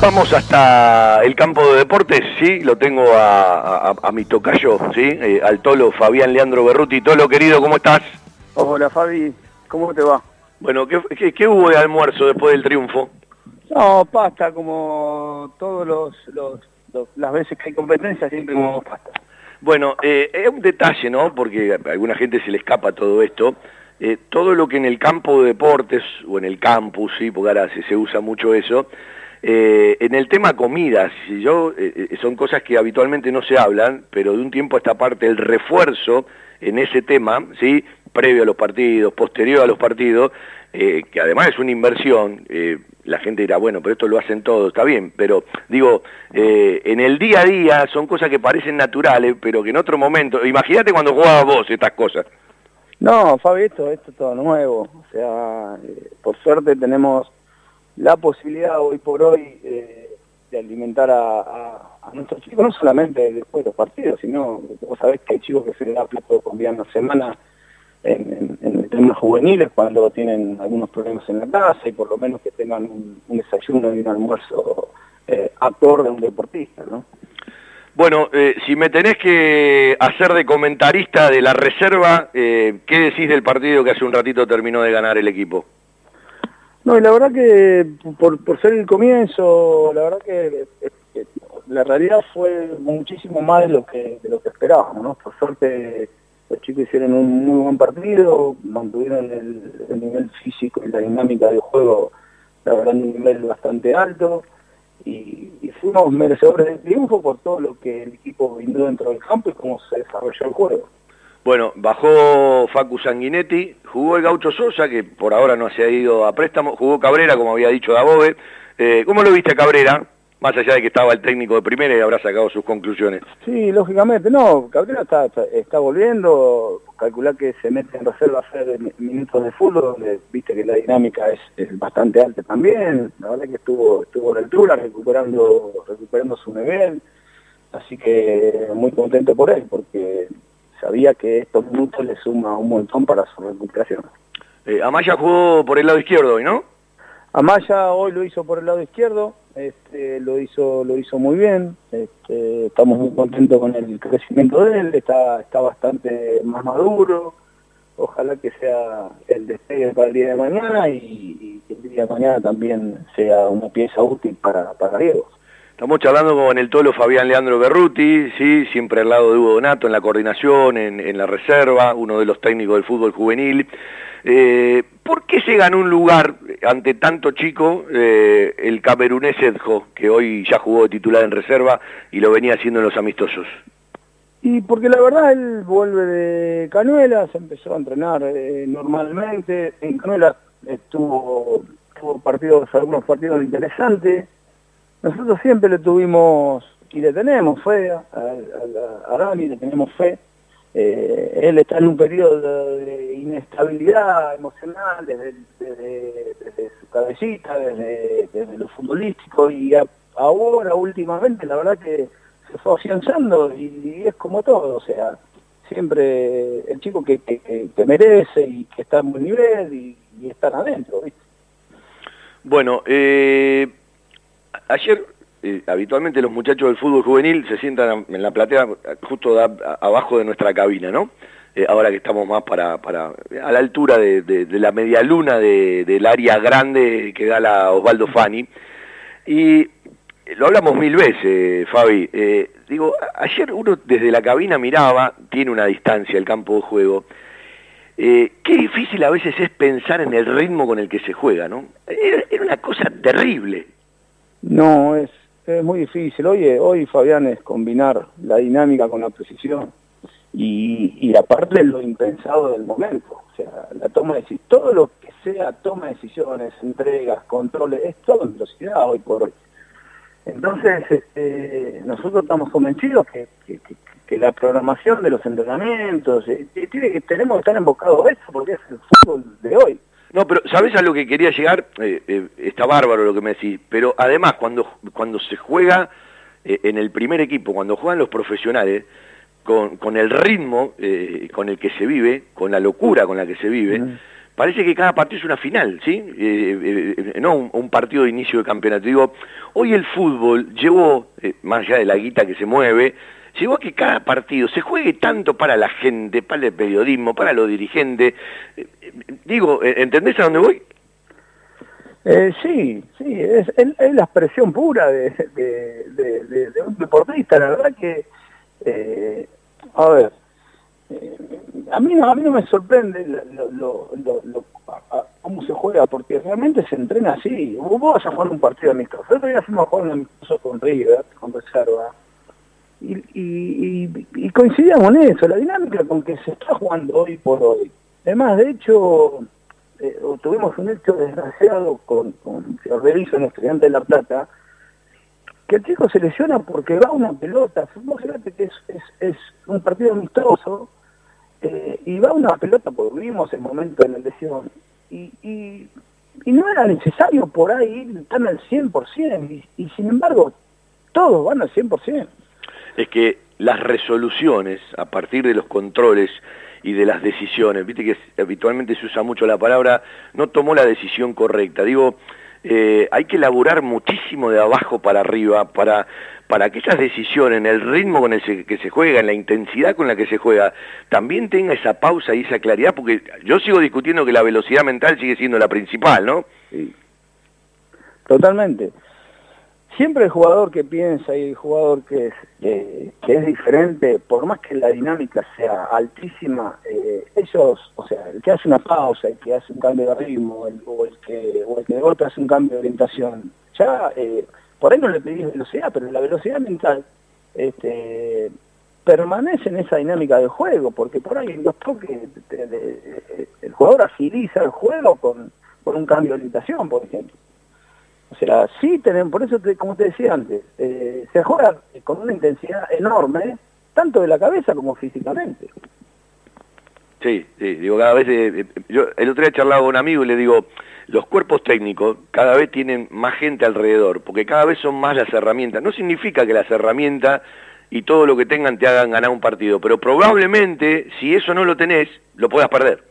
Vamos hasta el campo de deportes, sí, lo tengo a, mi tocayo, sí, eh, al tolo Fabián Leandro Berruti. Tolo, querido, ¿cómo estás? Hola, Fabi, ¿cómo te va? Bueno, ¿qué, hubo de almuerzo después del triunfo? No, pasta, como todos los, las veces que hay competencia, siempre como pasta. Bueno, eh, es un detalle, ¿no? Porque a alguna gente se le escapa todo esto. Eh, todo lo que en el campo de deportes o en el campus, sí, porque ahora se usa mucho eso, eh, en el tema comidas, yo, eh, eh, son cosas que habitualmente no se hablan, pero de un tiempo a esta parte el refuerzo en ese tema, ¿sí? previo a los partidos, posterior a los partidos, que además es una inversión, la gente dirá, bueno, pero esto lo hacen todos, está bien, pero digo, en el día a día son cosas que parecen naturales, pero que en otro momento, imagínate cuando jugabas vos estas cosas. No, Fabi, esto, esto es todo nuevo, o sea, por suerte tenemos la posibilidad hoy por hoy eh, de alimentar a, nuestros chicos, no solamente después de los partidos, sino vos sabés que hay chicos que se les da plato con una semana en, en, en juveniles cuando tienen algunos problemas en la casa y por lo menos que tengan un, desayuno y un almuerzo eh, acorde un deportista, ¿no? Bueno, eh, si me tenés que hacer de comentarista de la reserva, eh, ¿qué decís del partido que hace un ratito terminó de ganar el equipo? No, y la verdad que por, ser el comienzo, la verdad que, la realidad fue muchísimo más de lo que, de lo que esperábamos, ¿no? Por suerte los chicos hicieron un muy buen partido, mantuvieron el, nivel físico y la dinámica del juego, la verdad, un nivel bastante alto, y, fuimos merecedores del triunfo por todo lo que el equipo brindó dentro del campo y cómo se desarrolló el juego. Bueno, bajó Facu Sanguinetti, jugó el Gaucho Sosa, que por ahora no se ha ido a préstamo, jugó Cabrera, como había dicho Dabove. Eh, ¿Cómo lo viste Cabrera? Más allá de que estaba el técnico de primera y habrá sacado sus conclusiones. Sí, lógicamente, no, Cabrera está, está, volviendo, calcular que se mete en reserva a hacer minutos de fútbol, donde viste que la dinámica es, bastante alta también, la verdad que estuvo, estuvo la altura, recuperando, recuperando su nivel, así que muy contento por él, porque sabía que estos minutos le suma un montón para su recuperación. Eh, Amaya jugó por el lado izquierdo hoy, ¿no? Amaya hoy lo hizo por el lado izquierdo, este, lo hizo lo hizo muy bien, este, estamos muy contentos con el crecimiento de él, está, está bastante más maduro, ojalá que sea el despegue para el día de mañana y, que el día de mañana también sea una pieza útil para, para Diego. Estamos charlando con el tolo Fabián Leandro Berruti, ¿sí? siempre al lado de Hugo Donato en la coordinación, en, la reserva, uno de los técnicos del fútbol juvenil. Eh, ¿Por qué se ganó un lugar ante tanto chico eh, el camerunés Edjo, que hoy ya jugó de titular en reserva y lo venía haciendo en los amistosos? Y porque la verdad él vuelve de Canuelas, empezó a entrenar eh, normalmente, en Canuelas estuvo, tuvo partidos, algunos partidos interesantes, nosotros siempre le tuvimos y le tenemos fe a, a, le tenemos fe. Eh, él está en un periodo de inestabilidad emocional desde, su cabecita, desde, lo futbolístico y ahora últimamente la verdad que se fue afianzando y, es como todo, o sea, siempre el chico que, que, merece y que está en buen nivel y, y están adentro, ¿viste? Bueno, eh, ayer eh, habitualmente los muchachos del fútbol juvenil se sientan en la platea justo abajo de nuestra cabina, ¿no? Eh, ahora que estamos más para, para a la altura de, la media luna del área grande que da la Osvaldo Fani. Y lo hablamos mil veces, Fabi. Eh, digo, ayer uno desde la cabina miraba, tiene una distancia el campo de juego. qué difícil a veces es pensar en el ritmo con el que se juega, ¿no? era una cosa terrible. No, es, es muy difícil. Hoy, hoy, Fabián, es combinar la dinámica con la precisión y, y aparte lo impensado del momento. O sea, la toma de todo lo que sea toma de decisiones, entregas, controles, es todo en velocidad hoy por hoy. Entonces, este, nosotros estamos convencidos que, que, la programación de los entrenamientos, eh, tiene tenemos que estar enfocados a eso, porque es el fútbol de hoy. ¿Sabes a lo que quería llegar? Eh, eh, está bárbaro lo que me decís, pero además cuando, cuando se juega eh, en el primer equipo, cuando juegan los profesionales, con, con el ritmo con el que se vive, con la locura con la que se vive, parece que cada partido es una final, ¿sí? no un, un, partido de inicio de campeonato. Digo, hoy el fútbol llevó, más allá de la guita que se mueve, llegó a que cada partido se juegue tanto para la gente, para el periodismo, para los dirigentes. digo, ¿entendés a dónde voy? Eh, sí, sí, es, la expresión pura de, un deportista, la verdad que, eh, a ver, eh, a, mí no, a mí no me sorprende cómo se juega, porque realmente se entrena así. Vos vas a jugar un partido amistoso. El otro día fuimos a jugar un amistoso con River, con Reserva, y, y, y coincidíamos en eso, la dinámica con que se está jugando hoy por hoy. Además, de hecho eh, tuvimos un hecho desgraciado con, con Fiordelizo, en Estudiante de La Plata, que el chico se lesiona porque va una pelota, fíjate que es, un partido amistoso, eh, y va una pelota, porque vimos el momento de la lesión, y, no era necesario por ahí estar al 100%, y, y sin embargo, todos van al 100%. Es que las resoluciones, a partir de los controles, y de las decisiones. Viste que habitualmente se usa mucho la palabra, no tomó la decisión correcta. Digo, eh, hay que elaborar muchísimo de abajo para arriba para, para que esas decisiones, en el ritmo con el que se juega, en la intensidad con la que se juega, también tenga esa pausa y esa claridad, porque yo sigo discutiendo que la velocidad mental sigue siendo la principal, ¿no? Totalmente siempre el jugador que piensa y el jugador que es, que es diferente, por más que la dinámica sea altísima, eh, ellos, o sea, el que hace una pausa, el que hace un cambio de ritmo, el, o, el que, o el que de golpe hace un cambio de orientación, ya eh, por ahí no le pedís velocidad, pero la velocidad mental este, permanece en esa dinámica de juego, porque por ahí en los toques el jugador agiliza el juego con, con un cambio de orientación, por ejemplo. O sea, sí tenemos, por eso, como te decía antes, eh, se juega con una intensidad enorme, tanto de la cabeza como físicamente. Sí, sí, digo, cada vez, eh, eh, yo el otro día charlaba con un amigo y le digo, los cuerpos técnicos cada vez tienen más gente alrededor, porque cada vez son más las herramientas. No significa que las herramientas y todo lo que tengan te hagan ganar un partido, pero probablemente si eso no lo tenés, lo puedas perder.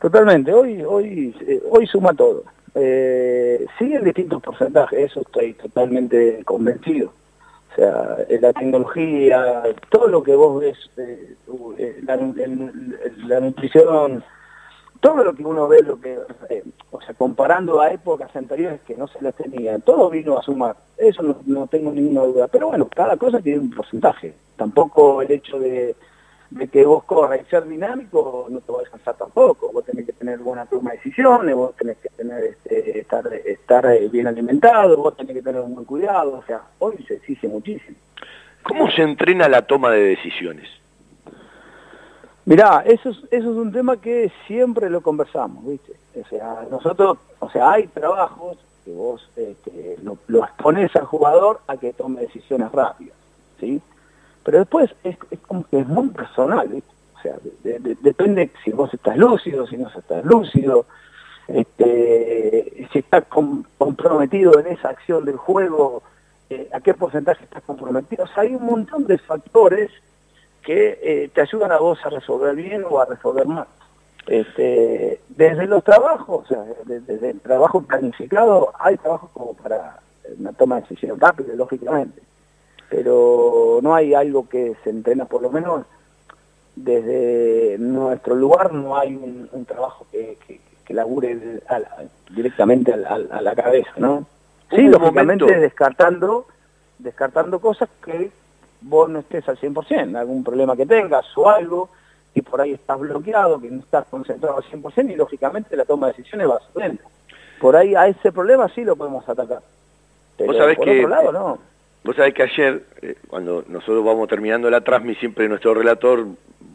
Totalmente, hoy, hoy, hoy suma todo. Eh, sí en distintos porcentajes, eso estoy totalmente convencido. O sea, la tecnología, todo lo que vos ves, eh, eh, la, nutrición, todo lo que uno ve, lo que, eh, o sea, comparando a épocas anteriores que no se las tenía, todo vino a sumar. Eso no, no tengo ninguna duda. Pero bueno, cada cosa tiene un porcentaje. Tampoco el hecho de de que vos corras y ser dinámico no te va a descansar tampoco. Vos tenés que tener buena toma de decisiones, vos tenés que tener este, estar, estar eh, bien alimentado, vos tenés que tener un buen cuidado. O sea, hoy se exige muchísimo. ¿Cómo se entrena la toma de decisiones? Mirá, eso es, eso es un tema que siempre lo conversamos, ¿viste? O sea, nosotros, o sea, hay trabajos que vos este, lo, lo expones al jugador a que tome decisiones rápidas, ¿sí? Pero después es, como que es muy personal, o sea, depende si vos estás lúcido, si no estás lúcido, este, si estás comprometido en esa acción del juego, eh, a qué porcentaje estás comprometido. O sea, hay un montón de factores que eh, te ayudan a vos a resolver bien o a resolver mal. Este, desde los trabajos, o sea, desde, el trabajo planificado, hay trabajos como para una toma de decisión rápida, lógicamente pero no hay algo que se entrena, por lo menos desde nuestro lugar no hay un, trabajo que, que, labure directamente a, la cabeza, ¿no? Sí, lógicamente descartando, descartando cosas que vos no estés al 100%, algún problema que tengas o algo, y por ahí estás bloqueado, que no estás concentrado al 100% y lógicamente la toma de decisiones va a ser lenta. Por ahí a ese problema sí lo podemos atacar. Pero por otro lado no Vos sabés que ayer, eh, cuando nosotros vamos terminando la transmisión, siempre nuestro relator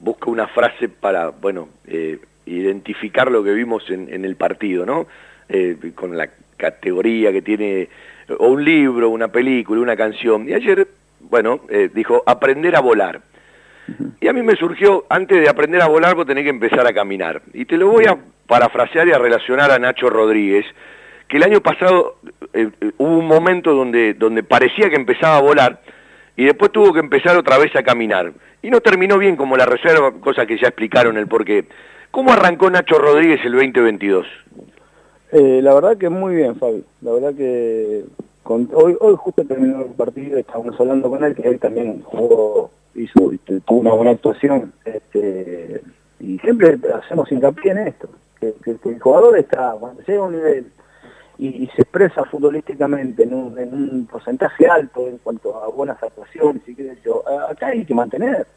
busca una frase para, bueno, eh, identificar lo que vimos en, el partido, ¿no? Eh, con la categoría que tiene, o un libro, una película, una canción. Y ayer, bueno, dijo, aprender a volar. Y a mí me surgió, antes de aprender a volar, vos tenés que empezar a caminar. Y te lo voy a parafrasear y a relacionar a Nacho Rodríguez, que el año pasado eh, eh, hubo un momento donde, donde parecía que empezaba a volar y después tuvo que empezar otra vez a caminar. Y no terminó bien como la reserva, cosa que ya explicaron el porqué. ¿Cómo arrancó Nacho Rodríguez el 2022? Eh, la verdad que muy bien, Fabi. La verdad que hoy, hoy justo terminó el partido, estábamos hablando con él, que él también jugó, hizo, tuvo una buena actuación. Este, y siempre hacemos hincapié en esto, que, el jugador está, cuando llega a un nivel y, se expresa futbolísticamente en un, porcentaje alto en cuanto a buenas actuaciones y qué yo, acá hay que mantener.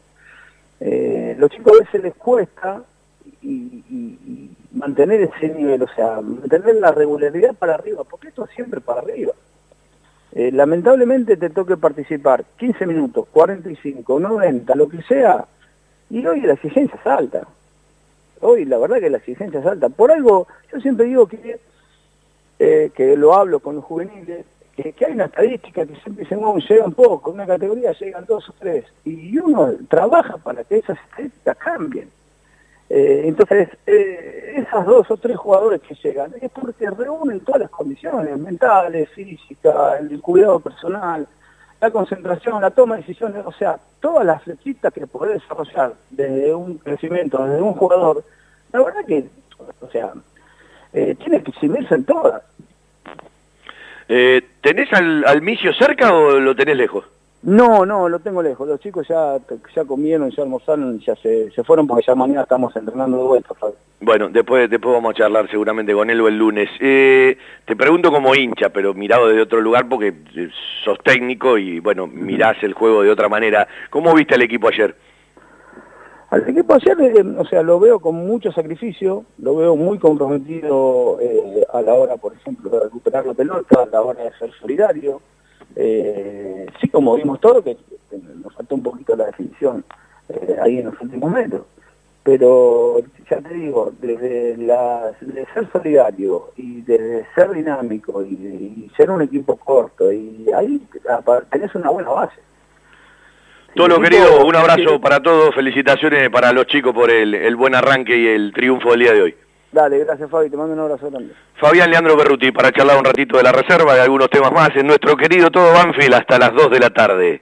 Eh, los chicos a veces les cuesta y, mantener ese nivel, o sea, mantener la regularidad para arriba, porque esto es siempre para arriba. Eh, lamentablemente te toque participar 15 minutos, 45, 90, lo que sea, y hoy la exigencia es alta. Hoy la verdad que la exigencia es alta. Por algo, yo siempre digo que, eh, que lo hablo con los juveniles, que, hay una estadística que siempre dicen, oh, llegan poco, una categoría llegan dos o tres, y uno trabaja para que esas estadísticas cambien. Eh, entonces, eh, esas dos o tres jugadores que llegan es porque reúnen todas las condiciones mentales, físicas, el cuidado personal, la concentración, la toma de decisiones, o sea, todas las flechitas que podés desarrollar desde un crecimiento, desde un jugador, la verdad que, o sea, eh, tiene que exhibirse en todas. ¿Tenés al, al Micio cerca o lo tenés lejos? No, no, lo tengo lejos. Los chicos ya, ya comieron, ya almorzaron, ya se, se fueron porque ya mañana estamos entrenando de vuelta, Bueno, después, después vamos a charlar seguramente con él o el lunes. Eh, te pregunto como hincha, pero mirado desde otro lugar porque eh, sos técnico y, bueno, mirás el juego de otra manera. ¿Cómo viste al equipo ayer? Al equipo ayer, eh, o sea, lo veo con mucho sacrificio, lo veo muy comprometido a la hora, por ejemplo, de recuperar la pelota, a la hora de ser solidario, eh, sí, como vimos todo, que, nos faltó un poquito la definición eh, ahí en los últimos metros. Pero ya te digo, desde ser solidario y de ser dinámico y, ser un equipo corto, y ahí tenés una buena base. Todo lo querido, un abrazo para todos, felicitaciones para los chicos por el, el buen arranque y el triunfo del día de hoy. Dale, gracias Fabi, te mando un abrazo grande. Fabián Leandro Berruti para charlar un ratito de la reserva y algunos temas más en nuestro querido Todo Banfield hasta las 2 de la tarde.